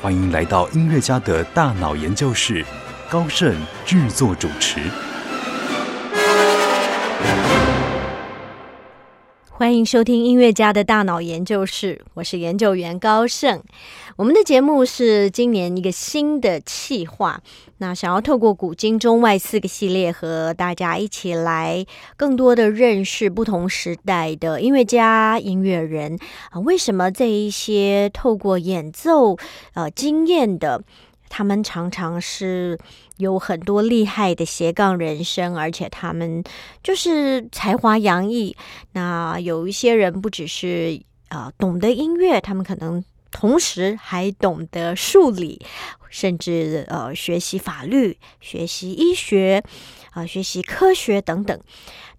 欢迎来到音乐家的大脑研究室，高盛制作主持。欢迎收听音乐家的大脑研究室，我是研究员高盛。我们的节目是今年一个新的企划，那想要透过古今中外四个系列，和大家一起来更多的认识不同时代的音乐家、音乐人啊，为什么这一些透过演奏呃经验的。他们常常是有很多厉害的斜杠人生，而且他们就是才华洋溢。那有一些人不只是啊懂得音乐，他们可能同时还懂得数理，甚至呃学习法律、学习医学啊、学习科学等等。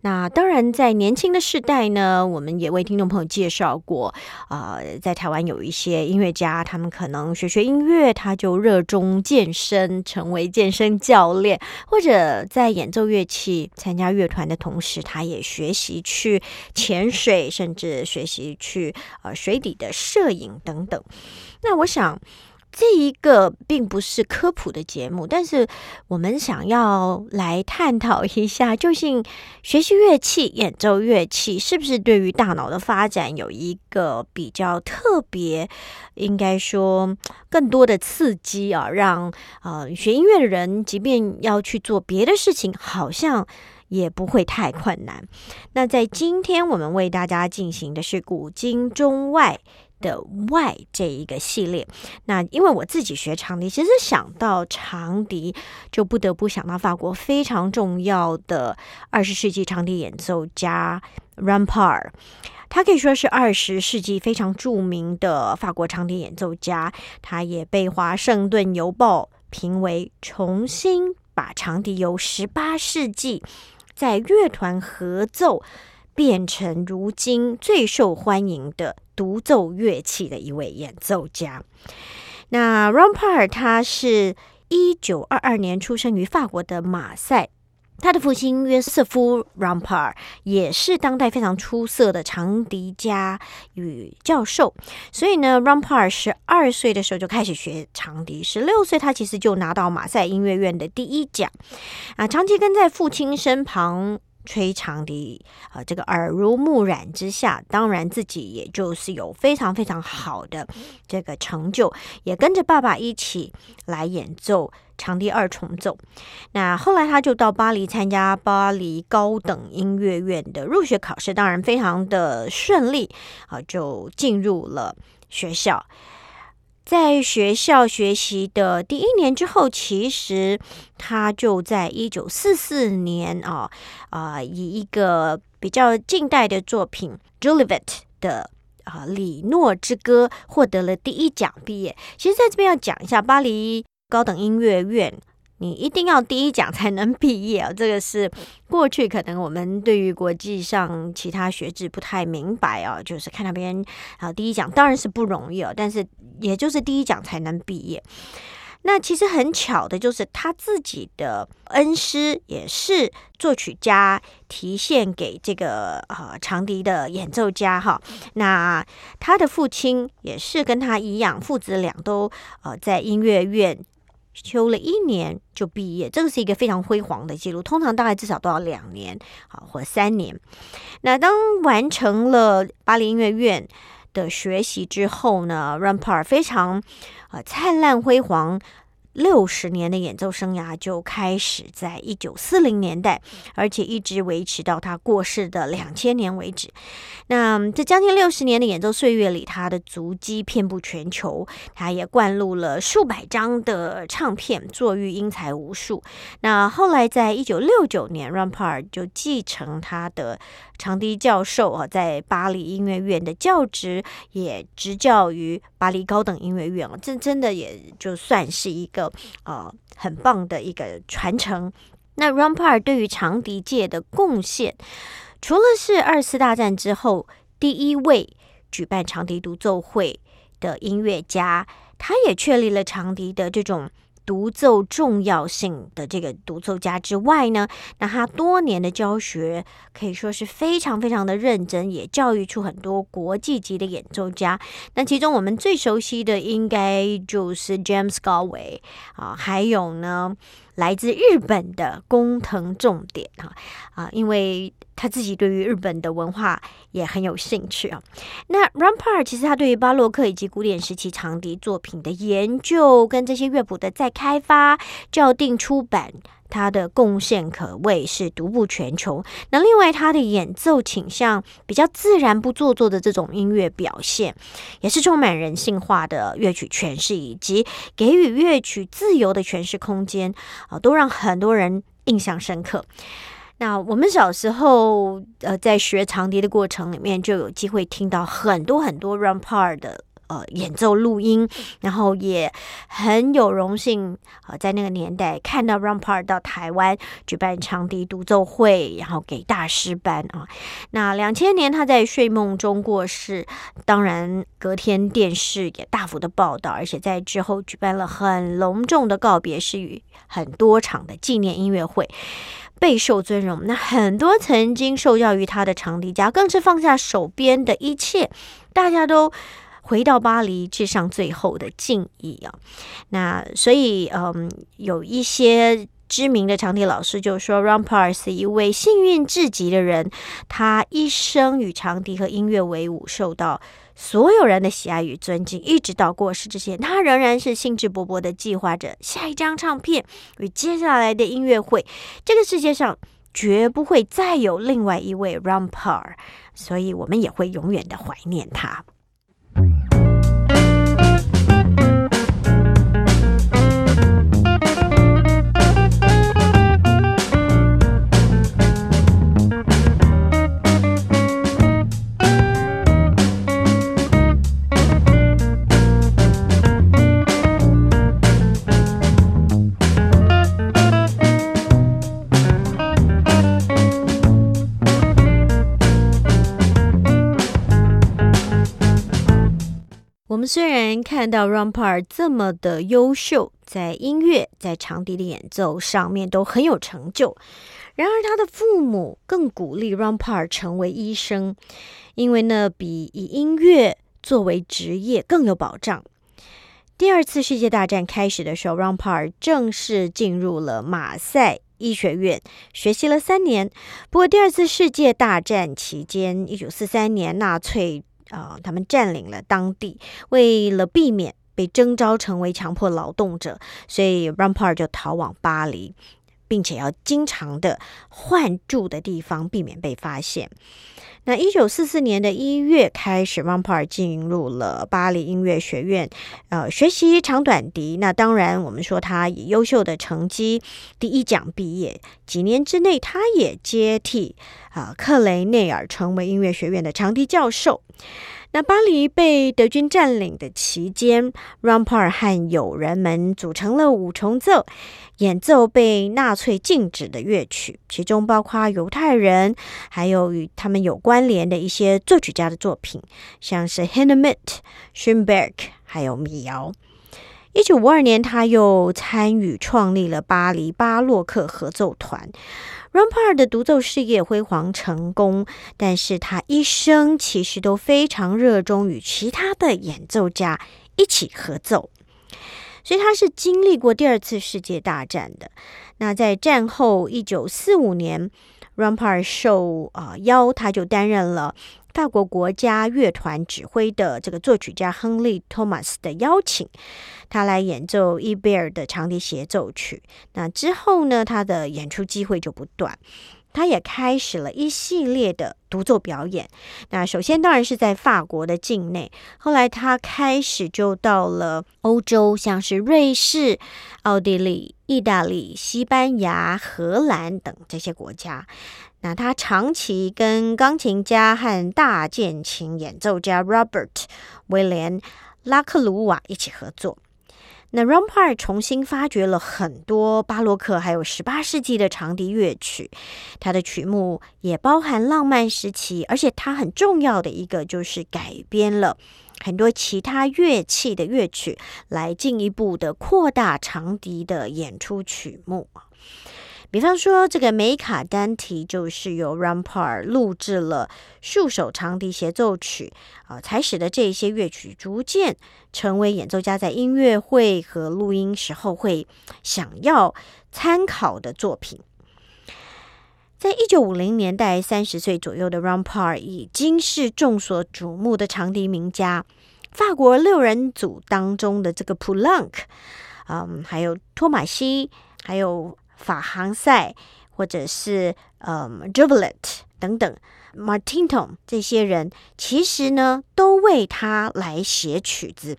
那当然，在年轻的世代呢，我们也为听众朋友介绍过，啊，在台湾有一些音乐家，他们可能学学音乐，他就热衷健身，成为健身教练，或者在演奏乐器、参加乐团的同时，他也学习去潜水，甚至学习去呃水底的摄影等等。那我想。这一个并不是科普的节目，但是我们想要来探讨一下，究竟学习乐器、演奏乐器是不是对于大脑的发展有一个比较特别，应该说更多的刺激啊，让呃学音乐的人，即便要去做别的事情，好像也不会太困难。那在今天我们为大家进行的是古今中外。的外这一个系列，那因为我自己学长笛，其实想到长笛，就不得不想到法国非常重要的二十世纪长笛演奏家 Rampart，他可以说是二十世纪非常著名的法国长笛演奏家，他也被华盛顿邮报评为重新把长笛由十八世纪在乐团合奏。变成如今最受欢迎的独奏乐器的一位演奏家。那 Rampart 他是一九二二年出生于法国的马赛，他的父亲约瑟夫 Rampart 也是当代非常出色的长笛家与教授。所以呢，Rampart 十二岁的时候就开始学长笛，十六岁他其实就拿到马赛音乐院的第一奖啊，长期跟在父亲身旁。吹长笛啊，这个耳濡目染之下，当然自己也就是有非常非常好的这个成就，也跟着爸爸一起来演奏长笛二重奏。那后来他就到巴黎参加巴黎高等音乐院的入学考试，当然非常的顺利啊，就进入了学校。在学校学习的第一年之后，其实他就在一九四四年啊啊，以一个比较近代的作品《Julivet》的啊《李诺之歌》获得了第一奖毕业。其实，在这边要讲一下巴黎高等音乐院。你一定要第一奖才能毕业啊！这个是过去可能我们对于国际上其他学制不太明白啊，就是看那边啊第一奖当然是不容易哦，但是也就是第一奖才能毕业。那其实很巧的就是他自己的恩师也是作曲家，提献给这个呃长笛的演奏家哈。那他的父亲也是跟他一样，父子俩都呃在音乐院。修了一年就毕业，这个是一个非常辉煌的记录。通常大概至少都要两年，好或三年。那当完成了巴黎音乐院的学习之后呢，Rampart 非常啊灿烂辉煌。六十年的演奏生涯就开始在一九四零年代，而且一直维持到他过世的两千年为止。那这将近六十年的演奏岁月里，他的足迹遍布全球，他也灌录了数百张的唱片，作育英才无数。那后来在一九六九年，Rampart 就继承他的长笛教授啊，在巴黎音乐院的教职也执教于巴黎高等音乐院哦，这真的也就算是一个呃很棒的一个传承。那 Rampart 对于长笛界的贡献，除了是二次大战之后第一位举办长笛独奏会的音乐家，他也确立了长笛的这种。独奏重要性的这个独奏家之外呢，那他多年的教学可以说是非常非常的认真，也教育出很多国际级的演奏家。那其中我们最熟悉的应该就是 James Galway 啊，还有呢来自日本的工藤重点啊啊，因为。他自己对于日本的文化也很有兴趣啊。那 Rampart 其实他对于巴洛克以及古典时期长笛作品的研究，跟这些乐谱的再开发、校订、出版，他的贡献可谓是独步全球。那另外，他的演奏倾向比较自然、不做作的这种音乐表现，也是充满人性化的乐曲诠释，以及给予乐曲自由的诠释空间啊，都让很多人印象深刻。那我们小时候，呃，在学长笛的过程里面，就有机会听到很多很多 Rampart 的呃演奏录音，然后也很有荣幸啊，在那个年代看到 Rampart 到台湾举办长笛独奏会，然后给大师班啊。那两千年他在睡梦中过世，当然隔天电视也大幅的报道，而且在之后举办了很隆重的告别式与很多场的纪念音乐会。备受尊荣，那很多曾经受教于他的长笛家，更是放下手边的一切，大家都回到巴黎，致上最后的敬意啊。那所以，嗯，有一些知名的长笛老师就说，Rampart 是一位幸运至极的人，他一生与长笛和音乐为伍，受到。所有人的喜爱与尊敬，一直到过世之前，他仍然是兴致勃勃的计划着下一张唱片与接下来的音乐会。这个世界上绝不会再有另外一位 Rumper，所以我们也会永远的怀念他。虽然看到 Rampart 这么的优秀，在音乐、在长笛的演奏上面都很有成就，然而他的父母更鼓励 Rampart 成为医生，因为那比以音乐作为职业更有保障。第二次世界大战开始的时候，Rampart 正式进入了马赛医学院学习了三年。不过，第二次世界大战期间，一九四三年纳粹。啊，他们占领了当地，为了避免被征召成为强迫劳动者，所以 Rampart 就逃往巴黎，并且要经常的换住的地方，避免被发现。那一九四四年的一月开始蒙帕尔进入了巴黎音乐学院，呃，学习长短笛。那当然，我们说他以优秀的成绩第一奖毕业，几年之内，他也接替啊克雷内尔成为音乐学院的长笛教授。那巴黎被德军占领的期间，Rampart 和友人们组成了五重奏，演奏被纳粹禁止的乐曲，其中包括犹太人，还有与他们有关联的一些作曲家的作品，像是 Hindemith、Schoenberg，还有米尧。一九五二年，他又参与创立了巴黎巴洛克合奏团。Rampart 的独奏事业辉煌成功，但是他一生其实都非常热衷与其他的演奏家一起合奏，所以他是经历过第二次世界大战的。那在战后一九四五年，Rampart 受啊邀，他就担任了。法国国家乐团指挥的这个作曲家亨利·托马斯的邀请，他来演奏伊贝尔的长笛协奏曲。那之后呢，他的演出机会就不断。他也开始了一系列的独奏表演。那首先当然是在法国的境内，后来他开始就到了欧洲，像是瑞士、奥地利、意大利、西班牙、荷兰等这些国家。那他长期跟钢琴家和大键琴演奏家 Robert 威廉拉克鲁瓦一起合作。那 Rampart 重新发掘了很多巴洛克还有十八世纪的长笛乐曲，它的曲目也包含浪漫时期，而且它很重要的一个就是改编了很多其他乐器的乐曲，来进一步的扩大长笛的演出曲目比方说，这个梅卡丹提就是由 Rampart 录制了数首长笛协奏曲啊，才使得这些乐曲逐渐成为演奏家在音乐会和录音时候会想要参考的作品。在一九五零年代，三十岁左右的 Rampart 已经是众所瞩目的长笛名家。法国六人组当中的这个普朗克，嗯，还有托马西，还有。法航赛，或者是嗯 j u b i l e t 等等，Martinton 这些人，其实呢都为他来写曲子。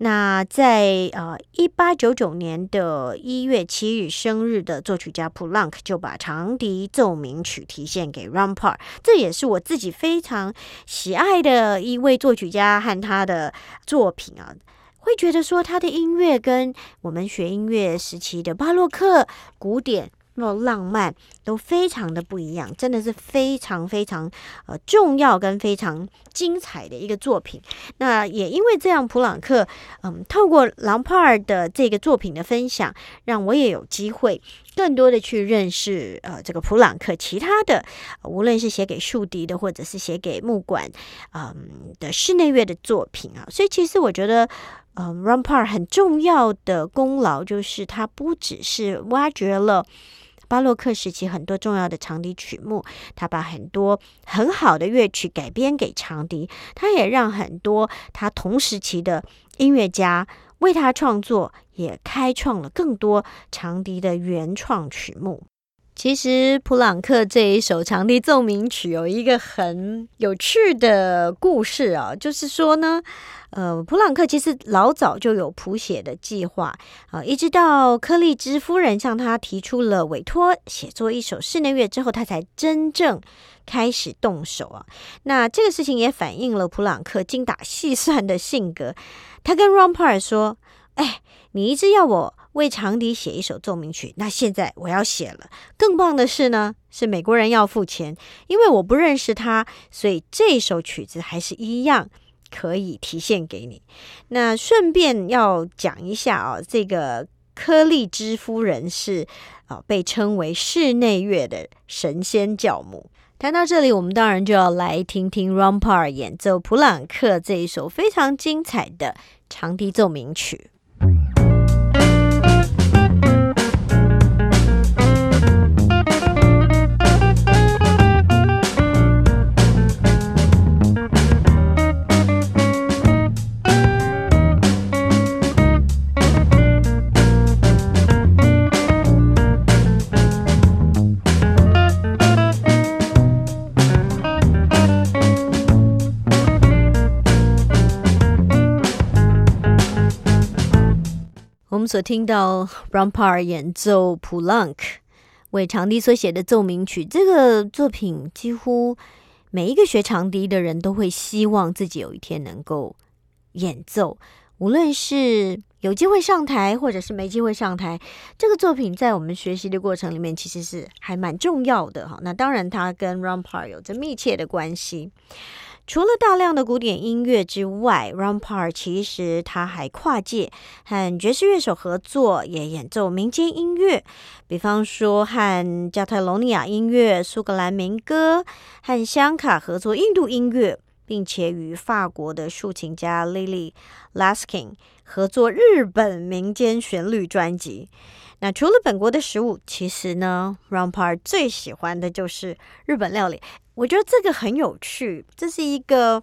那在呃一八九九年的一月七日生日的作曲家普朗克就把长笛奏鸣曲提献给 Rampart，这也是我自己非常喜爱的一位作曲家和他的作品啊。会觉得说他的音乐跟我们学音乐时期的巴洛克、古典、那浪漫都非常的不一样，真的是非常非常呃重要跟非常精彩的一个作品。那也因为这样，普朗克嗯透过朗帕尔的这个作品的分享，让我也有机会更多的去认识呃这个普朗克其他的，无论是写给竖笛的，或者是写给木管嗯的室内乐的作品啊。所以其实我觉得。嗯，Rampart 很重要的功劳就是他不只是挖掘了巴洛克时期很多重要的长笛曲目，他把很多很好的乐曲改编给长笛，他也让很多他同时期的音乐家为他创作，也开创了更多长笛的原创曲目。其实普朗克这一首长笛奏鸣曲有一个很有趣的故事啊，就是说呢，呃，普朗克其实老早就有谱写的计划啊，一直到柯利芝夫人向他提出了委托写作一首室内乐之后，他才真正开始动手啊。那这个事情也反映了普朗克精打细算的性格。他跟 Rampart 说：“哎，你一直要我。”为长笛写一首奏鸣曲，那现在我要写了。更棒的是呢，是美国人要付钱，因为我不认识他，所以这首曲子还是一样可以提现给你。那顺便要讲一下啊，这个柯利芝夫人是啊被称为室内乐的神仙教母。谈到这里，我们当然就要来听听 Rampart 演奏普朗克这一首非常精彩的长笛奏鸣曲。所听到 Rampart 演奏普朗克为长笛所写的奏鸣曲，这个作品几乎每一个学长笛的人都会希望自己有一天能够演奏，无论是有机会上台，或者是没机会上台。这个作品在我们学习的过程里面，其实是还蛮重要的哈。那当然，它跟 Rampart 有着密切的关系。除了大量的古典音乐之外，Rampart 其实他还跨界和爵士乐手合作，也演奏民间音乐，比方说和加泰罗尼亚音乐、苏格兰民歌，和香卡合作印度音乐，并且与法国的竖琴家 Lily Laskin 合作日本民间旋律专辑。那除了本国的食物，其实呢，Rampart 最喜欢的就是日本料理。我觉得这个很有趣，这是一个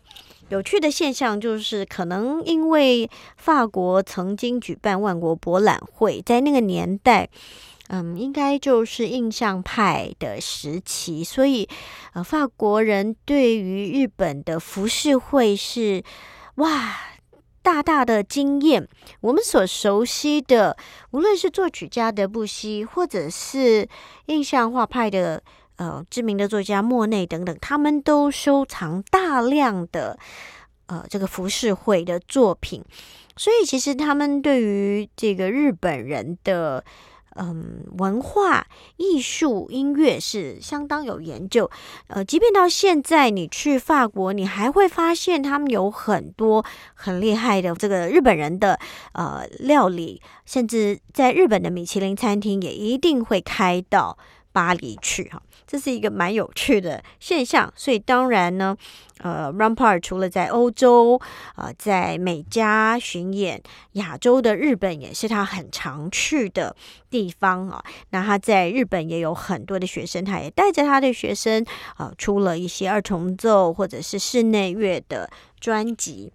有趣的现象，就是可能因为法国曾经举办万国博览会，在那个年代，嗯，应该就是印象派的时期，所以呃，法国人对于日本的浮世绘是哇大大的惊艳。我们所熟悉的，无论是作曲家德布西，或者是印象画派的。呃知名的作家莫内等等，他们都收藏大量的呃这个浮世绘的作品，所以其实他们对于这个日本人的。嗯，文化艺术音乐是相当有研究。呃，即便到现在，你去法国，你还会发现他们有很多很厉害的这个日本人的呃料理，甚至在日本的米其林餐厅也一定会开到巴黎去哈。这是一个蛮有趣的现象。所以当然呢。呃，Rampart 除了在欧洲，呃，在美加巡演，亚洲的日本也是他很常去的地方啊。那他在日本也有很多的学生，他也带着他的学生啊，出了一些二重奏或者是室内乐的专辑。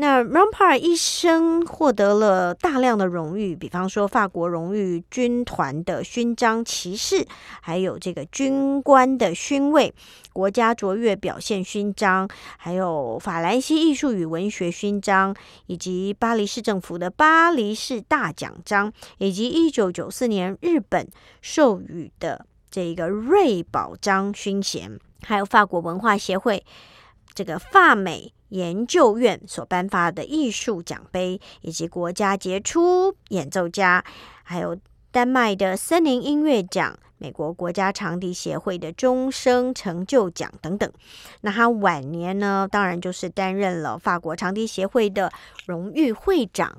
那 Rampart 一生获得了大量的荣誉，比方说法国荣誉军团的勋章、骑士，还有这个军官的勋位、国家卓越表现勋章，还有法兰西艺术与文学勋章，以及巴黎市政府的巴黎市大奖章，以及一九九四年日本授予的这个瑞宝章勋衔，还有法国文化协会这个法美。研究院所颁发的艺术奖杯，以及国家杰出演奏家，还有丹麦的森林音乐奖、美国国家长笛协会的终生成就奖等等。那他晚年呢，当然就是担任了法国长笛协会的荣誉会长。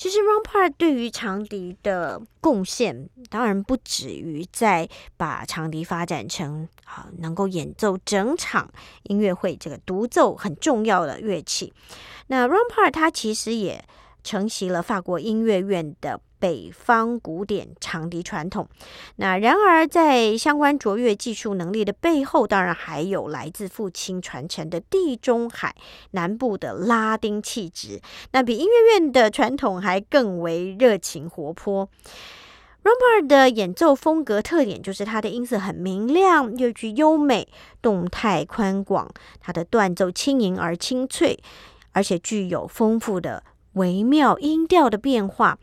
其实 Rampart 对于长笛的贡献，当然不止于在把长笛发展成啊能够演奏整场音乐会这个独奏很重要的乐器。那 Rampart 它其实也承袭了法国音乐院的。北方古典长笛传统，那然而在相关卓越技术能力的背后，当然还有来自父亲传承的地中海南部的拉丁气质，那比音乐院的传统还更为热情活泼。Rompard 的演奏风格特点就是它的音色很明亮，又具优美，动态宽广，它的断奏轻盈而清脆，而且具有丰富的微妙音调的变化。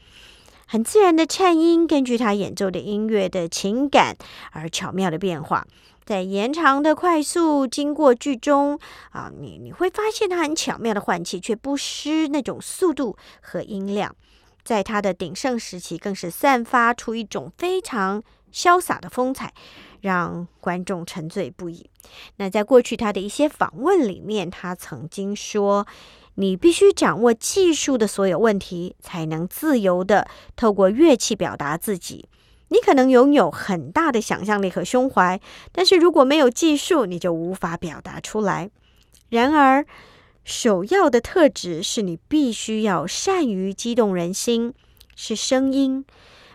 很自然的颤音，根据他演奏的音乐的情感而巧妙的变化，在延长的快速经过句中啊，你你会发现他很巧妙的换气，却不失那种速度和音量。在他的鼎盛时期，更是散发出一种非常潇洒的风采，让观众沉醉不已。那在过去他的一些访问里面，他曾经说。你必须掌握技术的所有问题，才能自由的透过乐器表达自己。你可能拥有很大的想象力和胸怀，但是如果没有技术，你就无法表达出来。然而，首要的特质是你必须要善于激动人心，是声音。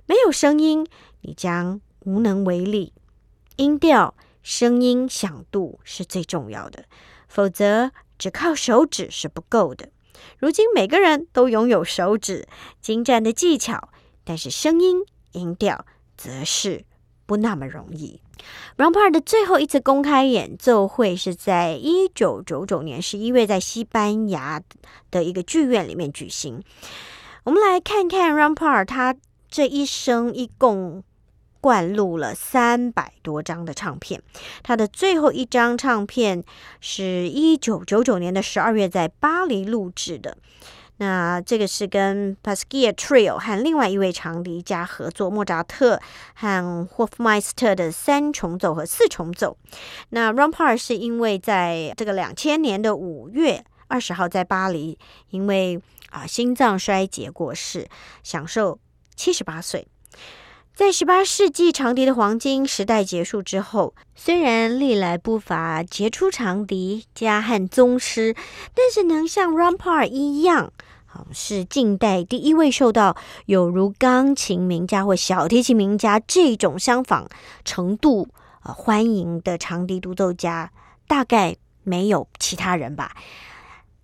没有声音，你将无能为力。音调、声音响度是最重要的，否则。只靠手指是不够的。如今每个人都拥有手指精湛的技巧，但是声音音调则是不那么容易。Rampart 的最后一次公开演奏会是在一九九九年十一月，在西班牙的一个剧院里面举行。我们来看看 Rampart 他这一生一共。灌录了三百多张的唱片，他的最后一张唱片是一九九九年的十二月在巴黎录制的。那这个是跟 Pasquier Trio 和另外一位长笛家合作，莫扎特和霍夫迈斯特的三重奏和四重奏。那 Rampart 是因为在这个两千年的五月二十号在巴黎，因为啊心脏衰竭过世，享受七十八岁。在十八世纪长笛的黄金时代结束之后，虽然历来不乏杰出长笛家和宗师，但是能像 Rampart 一样，好是近代第一位受到有如钢琴名家或小提琴名家这种相仿程度呃欢迎的长笛独奏家，大概没有其他人吧。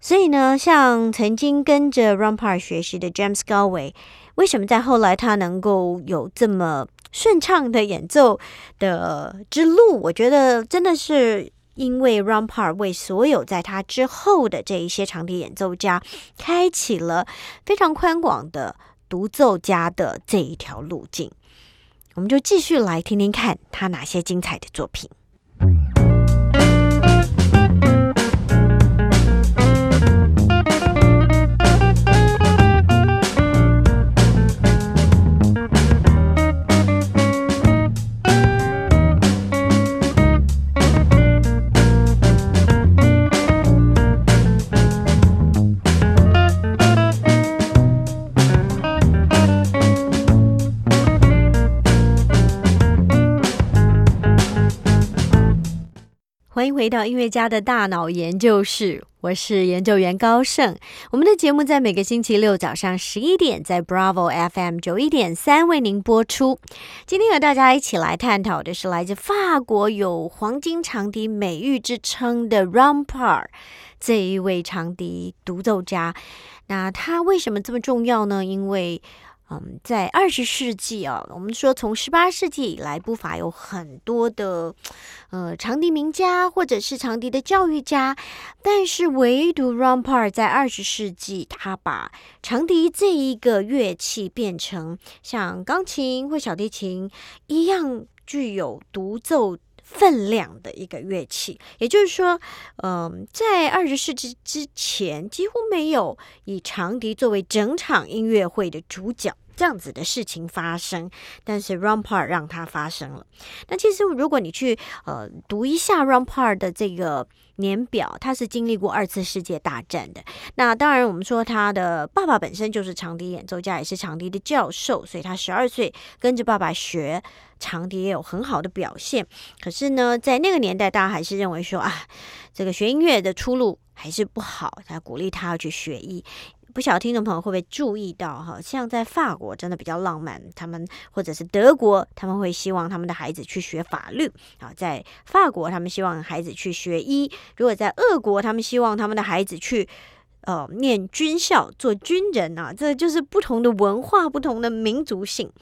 所以呢，像曾经跟着 Rampart 学习的 James Galway。为什么在后来他能够有这么顺畅的演奏的之路？我觉得真的是因为 Rampart 为所有在他之后的这一些长笛演奏家开启了非常宽广的独奏家的这一条路径。我们就继续来听听看他哪些精彩的作品。欢迎回到音乐家的大脑研究室，我是研究员高盛。我们的节目在每个星期六早上十一点，在 Bravo FM 九一点三为您播出。今天和大家一起来探讨的是来自法国有“黄金长笛”美誉之称的 Rampart 这一位长笛独奏家。那他为什么这么重要呢？因为嗯，在二十世纪啊，我们说从十八世纪以来，不乏有很多的呃长笛名家或者是长笛的教育家，但是唯独 Rampart 在二十世纪，他把长笛这一个乐器变成像钢琴或小提琴一样具有独奏。分量的一个乐器，也就是说，嗯，在二十世纪之前，几乎没有以长笛作为整场音乐会的主角。这样子的事情发生。但是 Rampart 让它发生了。那其实，如果你去呃读一下 Rampart 的这个。年表，他是经历过二次世界大战的。那当然，我们说他的爸爸本身就是长笛演奏家，也是长笛的教授，所以他十二岁跟着爸爸学长笛，也有很好的表现。可是呢，在那个年代，大家还是认为说啊，这个学音乐的出路还是不好，他鼓励他要去学艺。不晓得听众朋友会不会注意到哈，像在法国真的比较浪漫，他们或者是德国，他们会希望他们的孩子去学法律啊，在法国他们希望孩子去学医，如果在俄国，他们希望他们的孩子去。呃，念军校做军人啊，这就是不同的文化、不同的民族性。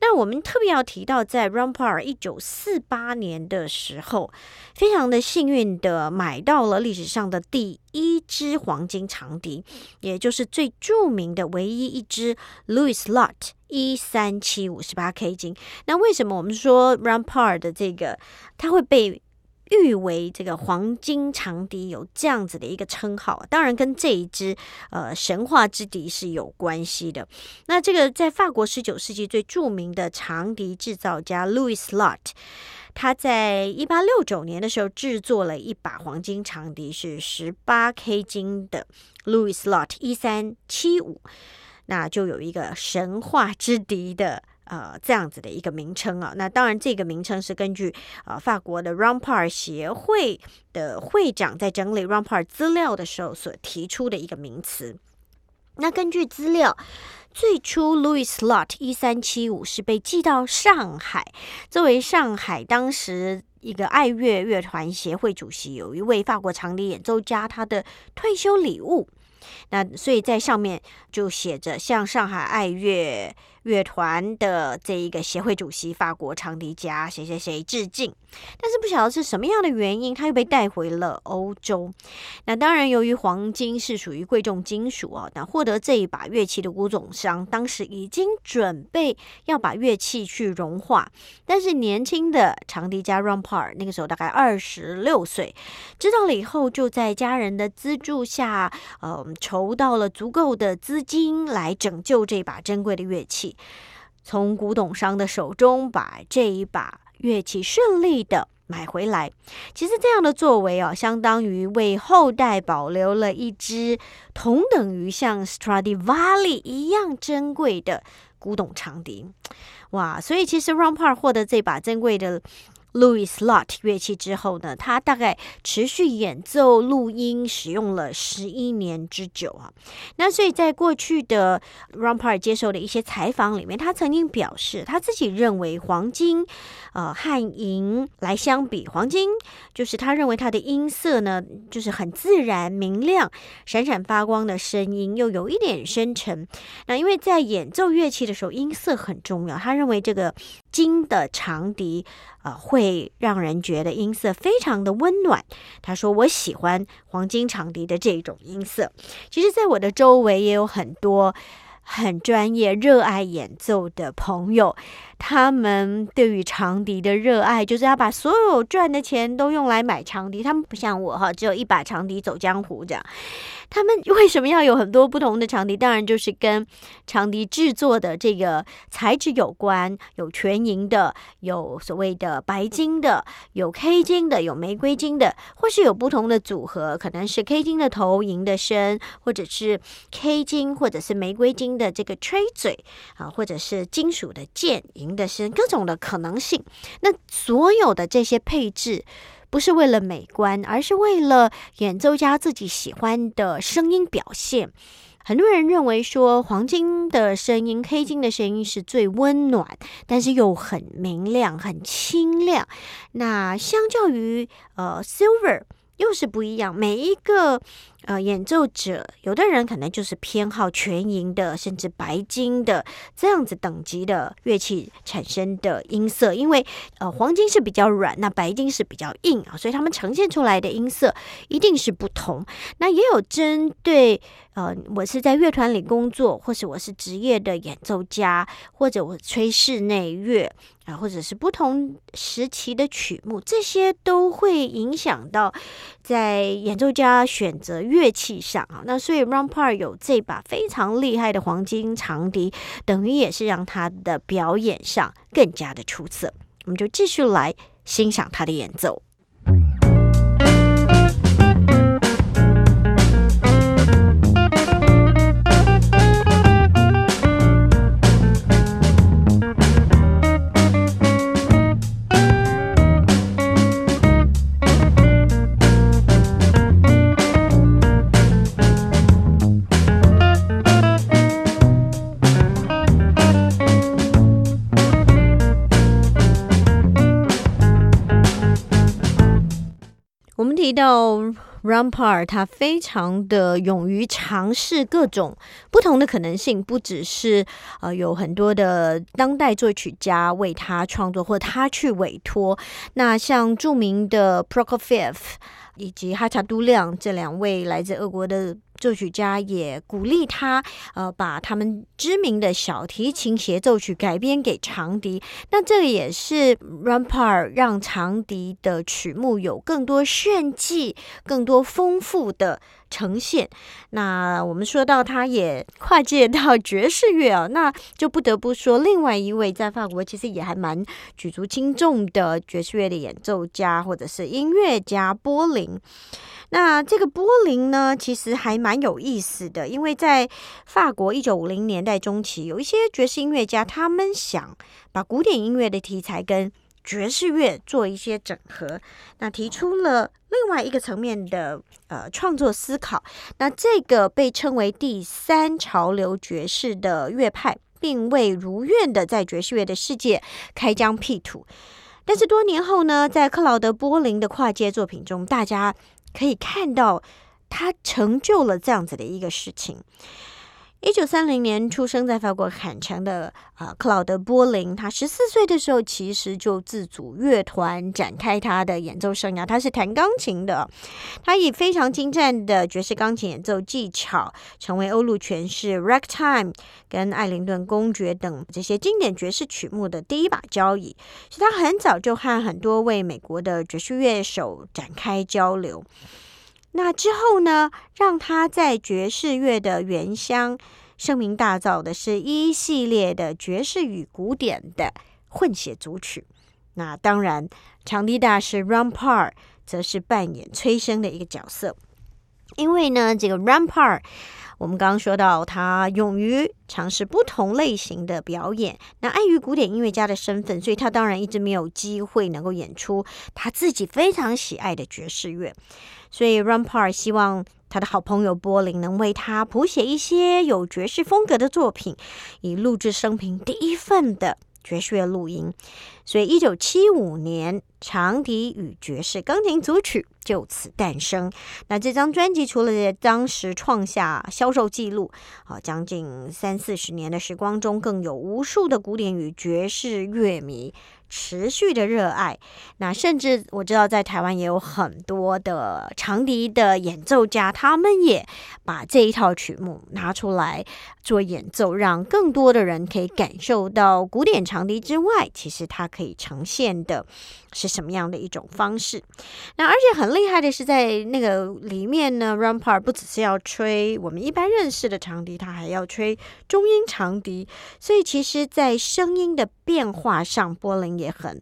那我们特别要提到，在 Rampart 一九四八年的时候，非常的幸运的买到了历史上的第一支黄金长笛，也就是最著名的唯一一支 Louis Lott 一三七五十八 K 金。那为什么我们说 Rampart 的这个它会被？誉为这个黄金长笛有这样子的一个称号，当然跟这一支呃神话之笛是有关系的。那这个在法国十九世纪最著名的长笛制造家 Louis Lot 他在一八六九年的时候制作了一把黄金长笛，是十八 K 金的 Louis Lott 一三七五，那就有一个神话之笛的。呃，这样子的一个名称啊，那当然这个名称是根据呃法国的 Rampart 协会的会长在整理 Rampart 资料的时候所提出的一个名词。那根据资料，最初 Louis lot 一三七五是被寄到上海，作为上海当时一个爱乐乐团协会主席，有一位法国长笛演奏家他的退休礼物。那所以在上面就写着向上海爱乐。乐团的这一个协会主席，法国长笛家谁谁谁致敬，但是不晓得是什么样的原因，他又被带回了欧洲。那当然，由于黄金是属于贵重金属啊，那获得这一把乐器的古董商当时已经准备要把乐器去融化，但是年轻的长笛家 Rampart 那个时候大概二十六岁，知道了以后，就在家人的资助下，呃，筹到了足够的资金来拯救这把珍贵的乐器。从古董商的手中把这一把乐器顺利的买回来，其实这样的作为啊，相当于为后代保留了一支同等于像 Stradivari 一样珍贵的古董长笛。哇！所以其实 rompart 获得这把珍贵的。Louis Lott 乐器之后呢，他大概持续演奏、录音，使用了十一年之久啊。那所以在过去的 Rampart 接受的一些采访里面，他曾经表示，他自己认为黄金，呃，和银来相比，黄金就是他认为它的音色呢，就是很自然、明亮、闪闪发光的声音，又有一点深沉。那因为在演奏乐器的时候，音色很重要，他认为这个金的长笛。呃，会让人觉得音色非常的温暖。他说：“我喜欢黄金长笛的这种音色。”其实，在我的周围也有很多很专业、热爱演奏的朋友，他们对于长笛的热爱，就是要把所有赚的钱都用来买长笛。他们不像我哈，只有一把长笛走江湖这样。他们为什么要有很多不同的长笛？当然就是跟长笛制作的这个材质有关，有全银的，有所谓的白金的，有 K 金的，有玫瑰金的，或是有不同的组合，可能是 K 金的头，银的身，或者是 K 金，或者是玫瑰金的这个吹嘴啊，或者是金属的剑，银的身，各种的可能性。那所有的这些配置。不是为了美观，而是为了演奏家自己喜欢的声音表现。很多人认为说，黄金的声音、黑金的声音是最温暖，但是又很明亮、很清亮。那相较于呃，silver 又是不一样。每一个。呃，演奏者有的人可能就是偏好全银的，甚至白金的这样子等级的乐器产生的音色，因为呃黄金是比较软，那白金是比较硬啊，所以他们呈现出来的音色一定是不同。那也有针对呃，我是在乐团里工作，或是我是职业的演奏家，或者我吹室内乐啊，或者是不同时期的曲目，这些都会影响到在演奏家选择。乐器上啊，那所以 Rampart 有这把非常厉害的黄金长笛，等于也是让他的表演上更加的出色。我们就继续来欣赏他的演奏。到 Rampart，他非常的勇于尝试各种不同的可能性，不只是呃有很多的当代作曲家为他创作，或他去委托。那像著名的 Prokofiev 以及哈查都亮这两位来自俄国的。作曲家也鼓励他，呃，把他们知名的小提琴协奏曲改编给长笛。那这个也是 Rampart 让长笛的曲目有更多炫技、更多丰富的呈现。那我们说到，他也跨界到爵士乐啊，那就不得不说另外一位在法国其实也还蛮举足轻重的爵士乐的演奏家或者是音乐家波林。那这个波林呢，其实还蛮有意思的，因为在法国一九五零年代中期，有一些爵士音乐家，他们想把古典音乐的题材跟爵士乐做一些整合，那提出了另外一个层面的呃创作思考。那这个被称为第三潮流爵士的乐派，并未如愿的在爵士乐的世界开疆辟土。但是多年后呢，在克劳德波林的跨界作品中，大家。可以看到，他成就了这样子的一个事情。一九三零年出生在法国坎城的啊克劳德波林，他十四岁的时候其实就自组乐团，展开他的演奏生涯。他是弹钢琴的，他以非常精湛的爵士钢琴演奏技巧，成为欧陆诠释《Ragtime》跟《艾灵顿公爵》等这些经典爵士曲目的第一把交椅。所以他很早就和很多位美国的爵士乐手展开交流。那之后呢？让他在爵士乐的原乡声名大噪的是一系列的爵士与古典的混血组曲。那当然，长笛大师 Rampart 则是扮演催生的一个角色。因为呢，这个 Rampart，我们刚刚说到他勇于尝试不同类型的表演。那碍于古典音乐家的身份，所以他当然一直没有机会能够演出他自己非常喜爱的爵士乐。所以，Rampart 希望他的好朋友波林能为他谱写一些有爵士风格的作品，以录制生平第一份的爵士乐录音。所以，一九七五年，长笛与爵士钢琴组曲就此诞生。那这张专辑除了在当时创下销售记录，好，将近三四十年的时光中，更有无数的古典与爵士乐迷。持续的热爱，那甚至我知道在台湾也有很多的长笛的演奏家，他们也把这一套曲目拿出来做演奏，让更多的人可以感受到古典长笛之外，其实它可以呈现的是什么样的一种方式。那而且很厉害的是，在那个里面呢，Rampart 不只是要吹我们一般认识的长笛，他还要吹中音长笛，所以其实，在声音的变化上，波林也。也很，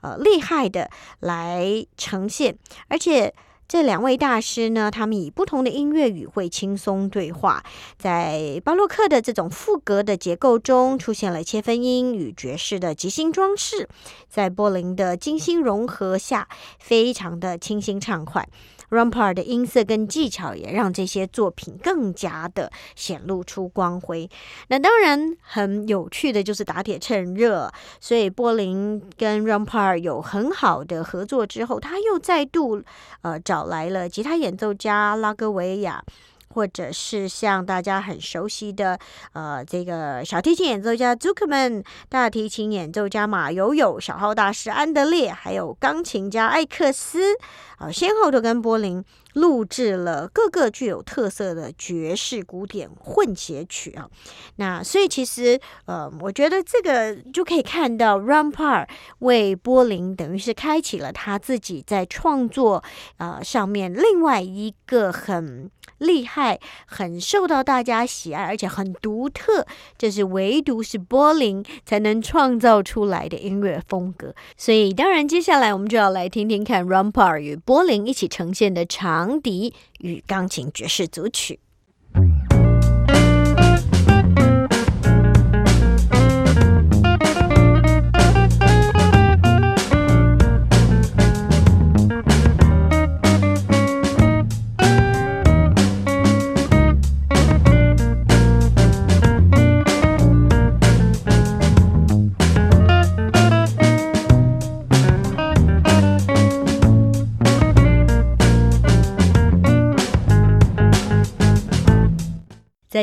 呃，厉害的来呈现，而且这两位大师呢，他们以不同的音乐语汇轻松对话，在巴洛克的这种复格的结构中，出现了切分音与爵士的即兴装饰，在柏林的精心融合下，非常的清新畅快。Rumpart 的音色跟技巧也让这些作品更加的显露出光辉。那当然很有趣的就是打铁趁热，所以柏林跟 Rumpart 有很好的合作之后，他又再度呃找来了吉他演奏家拉格维亚。或者是像大家很熟悉的，呃，这个小提琴演奏家 Zuckerman，大提琴演奏家马友友，小号大师安德烈，还有钢琴家艾克斯，啊，先后都跟柏林录制了各个具有特色的爵士古典混写曲啊。那所以其实，呃，我觉得这个就可以看到 Rampart 为柏林等于是开启了他自己在创作呃上面另外一个很。厉害，很受到大家喜爱，而且很独特，这是唯独是柏林才能创造出来的音乐风格。所以，当然，接下来我们就要来听听看 Rumpart 与柏林一起呈现的长笛与钢琴爵士组曲。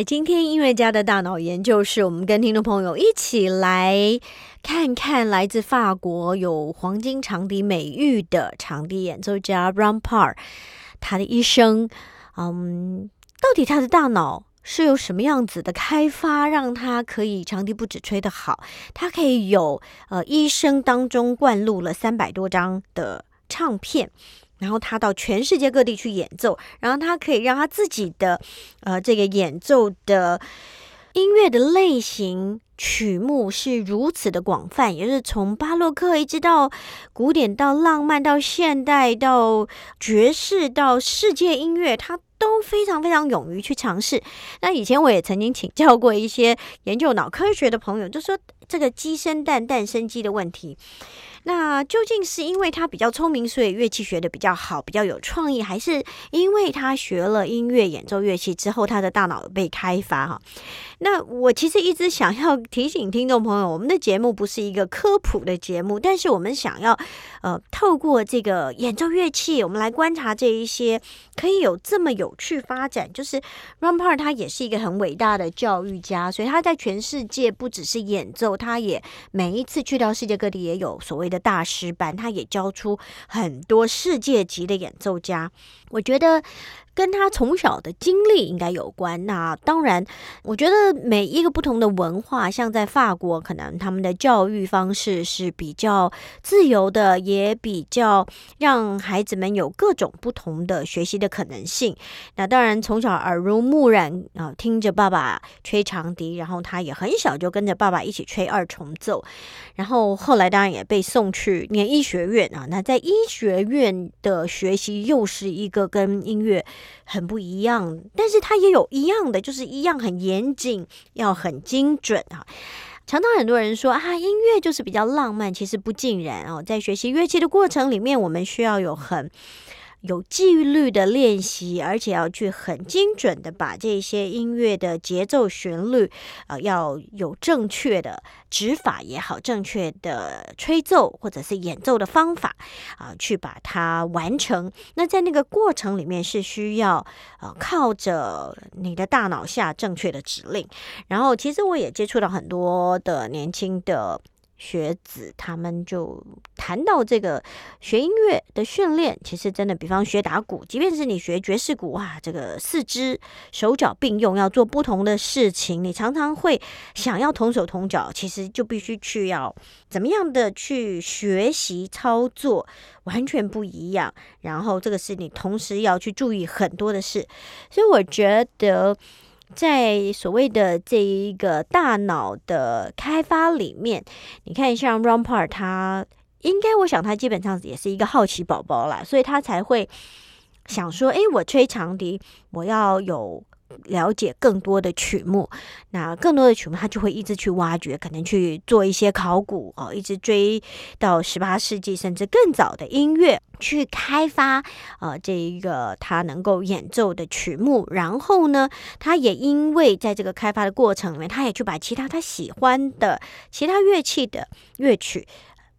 今天音乐家的大脑研究室，我们跟听众朋友一起来看看来自法国有黄金长笛美誉的长笛演奏家 Rampart，他的一生，嗯，到底他的大脑是有什么样子的开发，让他可以长笛不止吹得好，他可以有呃一生当中灌录了三百多张的唱片。然后他到全世界各地去演奏，然后他可以让他自己的，呃，这个演奏的音乐的类型曲目是如此的广泛，也就是从巴洛克一直到古典，到浪漫，到现代，到爵士，到世界音乐，他都非常非常勇于去尝试。那以前我也曾经请教过一些研究脑科学的朋友，就说这个鸡生蛋，蛋生鸡的问题。那究竟是因为他比较聪明，所以乐器学的比较好，比较有创意，还是因为他学了音乐演奏乐器之后，他的大脑被开发？哈，那我其实一直想要提醒听众朋友，我们的节目不是一个科普的节目，但是我们想要呃，透过这个演奏乐器，我们来观察这一些可以有这么有趣发展。就是 Rampart 他也是一个很伟大的教育家，所以他在全世界不只是演奏，他也每一次去到世界各地也有所谓。的大师班，他也教出很多世界级的演奏家。我觉得。跟他从小的经历应该有关。那当然，我觉得每一个不同的文化，像在法国，可能他们的教育方式是比较自由的，也比较让孩子们有各种不同的学习的可能性。那当然，从小耳濡目染啊，听着爸爸吹长笛，然后他也很小就跟着爸爸一起吹二重奏。然后后来当然也被送去念医学院啊。那在医学院的学习又是一个跟音乐。很不一样，但是它也有一样的，就是一样很严谨，要很精准啊。常常很多人说啊，音乐就是比较浪漫，其实不尽然哦。在学习乐器的过程里面，我们需要有很有纪律的练习，而且要去很精准的把这些音乐的节奏、旋律，呃，要有正确的指法也好，正确的吹奏或者是演奏的方法啊，去把它完成。那在那个过程里面是需要呃靠着你的大脑下正确的指令。然后，其实我也接触到很多的年轻的。学子他们就谈到这个学音乐的训练，其实真的，比方学打鼓，即便是你学爵士鼓啊，这个四肢手脚并用，要做不同的事情，你常常会想要同手同脚，其实就必须去要怎么样的去学习操作，完全不一样。然后这个是你同时要去注意很多的事，所以我觉得。在所谓的这一个大脑的开发里面，你看像 Rampart，他应该我想他基本上也是一个好奇宝宝啦，所以他才会想说：，诶，我吹长笛，我要有。了解更多的曲目，那更多的曲目，他就会一直去挖掘，可能去做一些考古哦，一直追到十八世纪甚至更早的音乐，去开发呃这一个他能够演奏的曲目。然后呢，他也因为在这个开发的过程里面，他也去把其他他喜欢的其他乐器的乐曲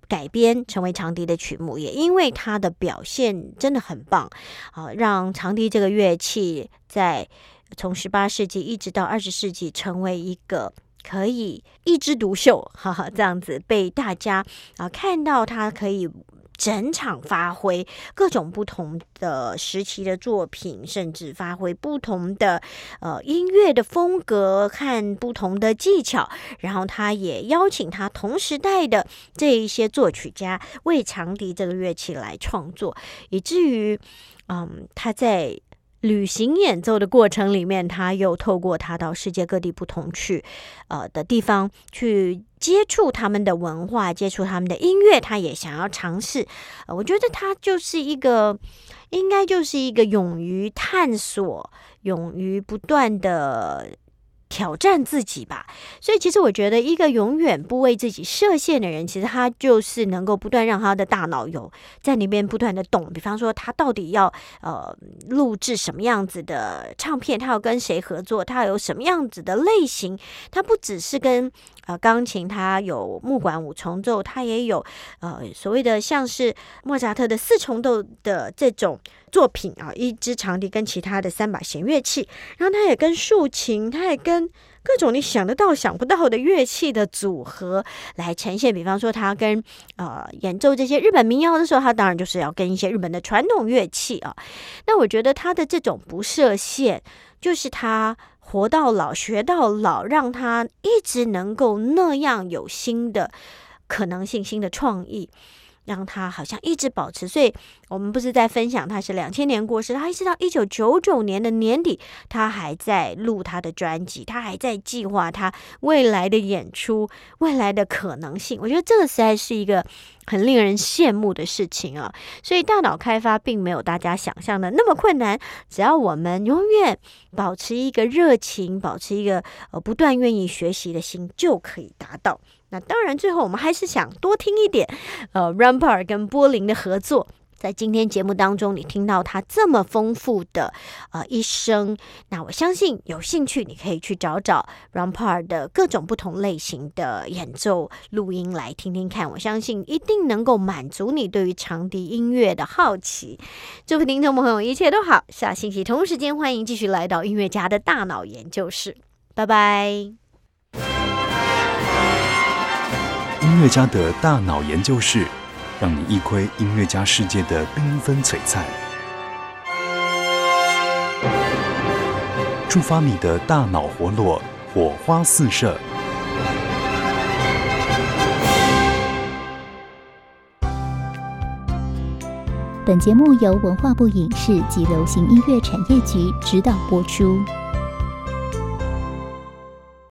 改编成为长笛的曲目。也因为他的表现真的很棒啊，让长笛这个乐器在从十八世纪一直到二十世纪，成为一个可以一枝独秀，哈哈，这样子被大家啊看到，他可以整场发挥各种不同的时期的作品，甚至发挥不同的呃音乐的风格，看不同的技巧。然后他也邀请他同时代的这一些作曲家为长笛这个乐器来创作，以至于嗯，他在。旅行演奏的过程里面，他又透过他到世界各地不同去，呃的地方去接触他们的文化，接触他们的音乐，他也想要尝试。呃，我觉得他就是一个，应该就是一个勇于探索、勇于不断的。挑战自己吧，所以其实我觉得，一个永远不为自己设限的人，其实他就是能够不断让他的大脑有在那边不断的动。比方说，他到底要呃录制什么样子的唱片，他要跟谁合作，他有什么样子的类型，他不只是跟呃钢琴，他有木管五重奏，他也有呃所谓的像是莫扎特的四重奏的这种。作品啊，一支长笛跟其他的三把弦乐器，然后他也跟竖琴，他也跟各种你想得到、想不到的乐器的组合来呈现。比方说，他跟呃演奏这些日本民谣的时候，他当然就是要跟一些日本的传统乐器啊。那我觉得他的这种不设限，就是他活到老学到老，让他一直能够那样有新的可能性、新的创意。让他好像一直保持，所以我们不是在分享他是两千年过世，他一直到一九九九年的年底，他还在录他的专辑，他还在计划他未来的演出，未来的可能性。我觉得这个实在是一个很令人羡慕的事情啊！所以大脑开发并没有大家想象的那么困难，只要我们永远保持一个热情，保持一个呃不断愿意学习的心，就可以达到。那当然，最后我们还是想多听一点，呃，Rampart 跟柏林的合作。在今天节目当中，你听到他这么丰富的呃一生，那我相信有兴趣你可以去找找 Rampart 的各种不同类型的演奏录音来听听看。我相信一定能够满足你对于长笛音乐的好奇。祝福听众朋友一切都好。下星期同时间，欢迎继续来到音乐家的大脑研究室。拜拜。音乐家的大脑研究室，让你一窥音乐家世界的缤纷璀璨，触发你的大脑活络，火花四射。本节目由文化部影视及流行音乐产业局指导播出。